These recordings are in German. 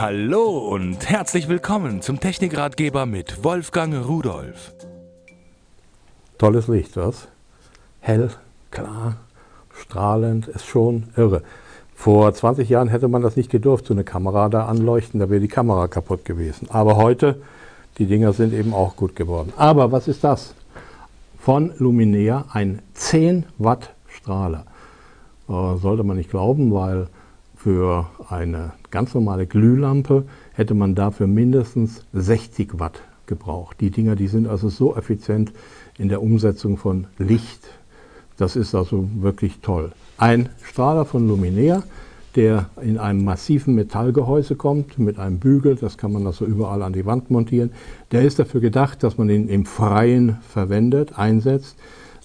Hallo und herzlich willkommen zum Technikratgeber mit Wolfgang Rudolf. Tolles Licht, was? Hell, klar, strahlend, ist schon irre. Vor 20 Jahren hätte man das nicht gedurft, so eine Kamera da anleuchten, da wäre die Kamera kaputt gewesen. Aber heute, die Dinger sind eben auch gut geworden. Aber was ist das? Von Luminea ein 10 Watt Strahler. Äh, sollte man nicht glauben, weil für eine ganz normale Glühlampe hätte man dafür mindestens 60 Watt gebraucht. Die Dinger, die sind also so effizient in der Umsetzung von Licht. Das ist also wirklich toll. Ein Strahler von Luminea, der in einem massiven Metallgehäuse kommt, mit einem Bügel, das kann man also überall an die Wand montieren. Der ist dafür gedacht, dass man ihn im Freien verwendet, einsetzt.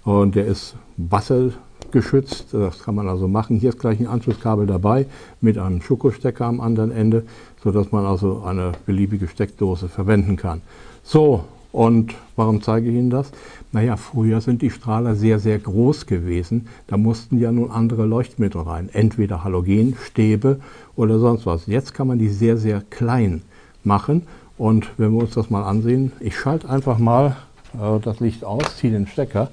Und der ist Wasser geschützt. Das kann man also machen. Hier ist gleich ein Anschlusskabel dabei mit einem Schokostecker am anderen Ende, sodass man also eine beliebige Steckdose verwenden kann. So, und warum zeige ich Ihnen das? Naja, früher sind die Strahler sehr, sehr groß gewesen. Da mussten ja nun andere Leuchtmittel rein. Entweder Halogenstäbe oder sonst was. Jetzt kann man die sehr, sehr klein machen. Und wenn wir uns das mal ansehen, ich schalte einfach mal äh, das Licht aus, ziehe den Stecker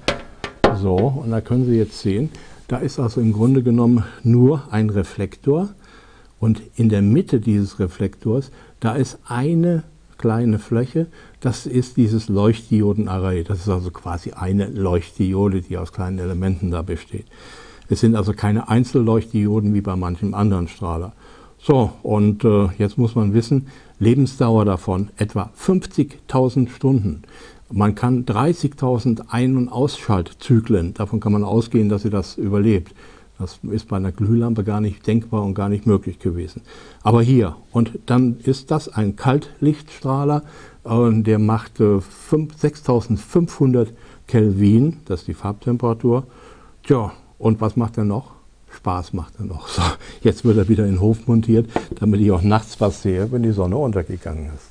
so, und da können Sie jetzt sehen, da ist also im Grunde genommen nur ein Reflektor und in der Mitte dieses Reflektors, da ist eine kleine Fläche, das ist dieses Leuchtdiodenarray. Das ist also quasi eine Leuchtdiode, die aus kleinen Elementen da besteht. Es sind also keine Einzelleuchtdioden wie bei manchem anderen Strahler. So, und äh, jetzt muss man wissen, Lebensdauer davon etwa 50.000 Stunden. Man kann 30.000 Ein- und Ausschaltzyklen, davon kann man ausgehen, dass sie das überlebt. Das ist bei einer Glühlampe gar nicht denkbar und gar nicht möglich gewesen. Aber hier, und dann ist das ein Kaltlichtstrahler, äh, der macht äh, 6500 Kelvin, das ist die Farbtemperatur. Tja, und was macht er noch? Spaß macht er noch. So, jetzt wird er wieder in den Hof montiert, damit ich auch nachts was sehe, wenn die Sonne untergegangen ist.